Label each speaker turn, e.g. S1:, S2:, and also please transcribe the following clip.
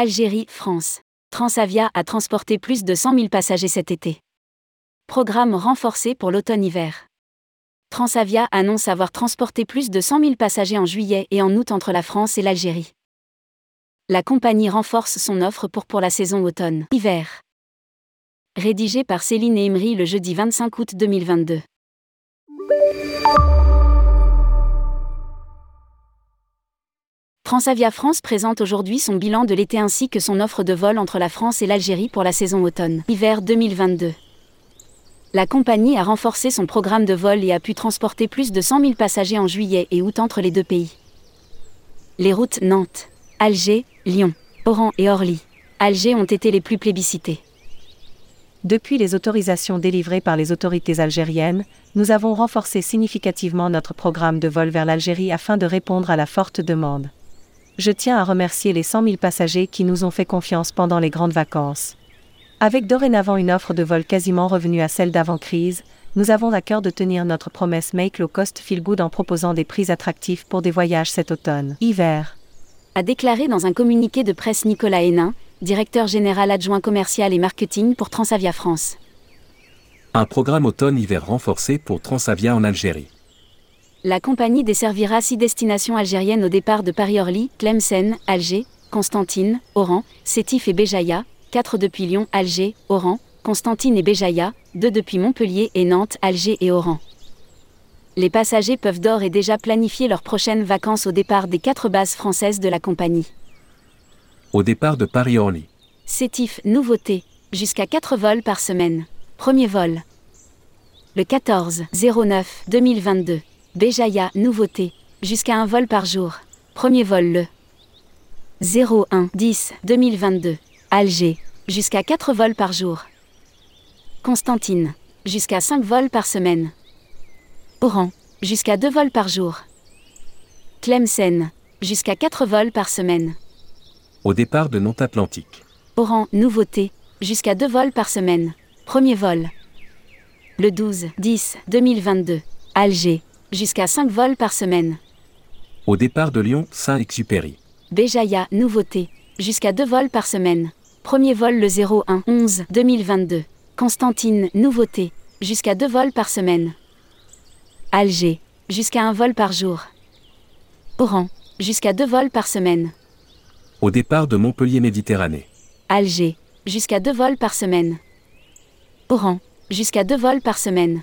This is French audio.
S1: Algérie, France. Transavia a transporté plus de 100 000 passagers cet été. Programme renforcé pour l'automne-hiver. Transavia annonce avoir transporté plus de 100 000 passagers en juillet et en août entre la France et l'Algérie. La compagnie renforce son offre pour pour la saison automne-hiver. Rédigé par Céline et Emery le jeudi 25 août 2022. Transavia France présente aujourd'hui son bilan de l'été ainsi que son offre de vol entre la France et l'Algérie pour la saison automne-hiver 2022. La compagnie a renforcé son programme de vol et a pu transporter plus de 100 000 passagers en juillet et août entre les deux pays. Les routes Nantes, Alger, Lyon, Oran et Orly, Alger ont été les plus plébiscitées.
S2: Depuis les autorisations délivrées par les autorités algériennes, nous avons renforcé significativement notre programme de vol vers l'Algérie afin de répondre à la forte demande je tiens à remercier les 100 000 passagers qui nous ont fait confiance pendant les grandes vacances. Avec dorénavant une offre de vol quasiment revenue à celle d'avant-crise, nous avons à cœur de tenir notre promesse Make Low Cost Feel Good en proposant des prix attractifs pour des voyages cet automne. Hiver.
S1: A déclaré dans un communiqué de presse Nicolas Hénin, directeur général adjoint commercial et marketing pour Transavia France.
S3: Un programme automne-hiver renforcé pour Transavia en Algérie.
S1: La compagnie desservira six destinations algériennes au départ de Paris-Orly, Tlemcen, Alger, Constantine, Oran, Sétif et Béjaïa, 4 depuis Lyon, Alger, Oran, Constantine et Béjaïa, 2 depuis Montpellier et Nantes, Alger et Oran. Les passagers peuvent d'ores et déjà planifier leurs prochaines vacances au départ des quatre bases françaises de la compagnie.
S3: Au départ de Paris-Orly.
S1: Sétif, nouveauté, jusqu'à 4 vols par semaine. Premier vol. Le 14 09 2022. Béjaïa, nouveauté. Jusqu'à un vol par jour. Premier vol le 01 10 2022. Alger. Jusqu'à 4 vols par jour. Constantine. Jusqu'à 5 vols par semaine. Oran. Jusqu'à 2 vols par jour. Tlemcen. Jusqu'à 4 vols par semaine.
S3: Au départ de Nantes-Atlantique.
S1: Oran, nouveauté. Jusqu'à 2 vols par semaine. Premier vol. Le 12 10 2022. Alger jusqu'à 5 vols par semaine.
S3: Au départ de Lyon, Saint-Exupéry.
S1: Béjaïa, nouveauté, jusqu'à 2 vols par semaine. Premier vol le 01 11 2022. Constantine, nouveauté, jusqu'à 2 vols par semaine. Alger, jusqu'à un vol par jour. Oran, jusqu'à 2 vols par semaine.
S3: Au départ de Montpellier Méditerranée.
S1: Alger, jusqu'à 2 vols par semaine. Oran, jusqu'à 2 vols par semaine.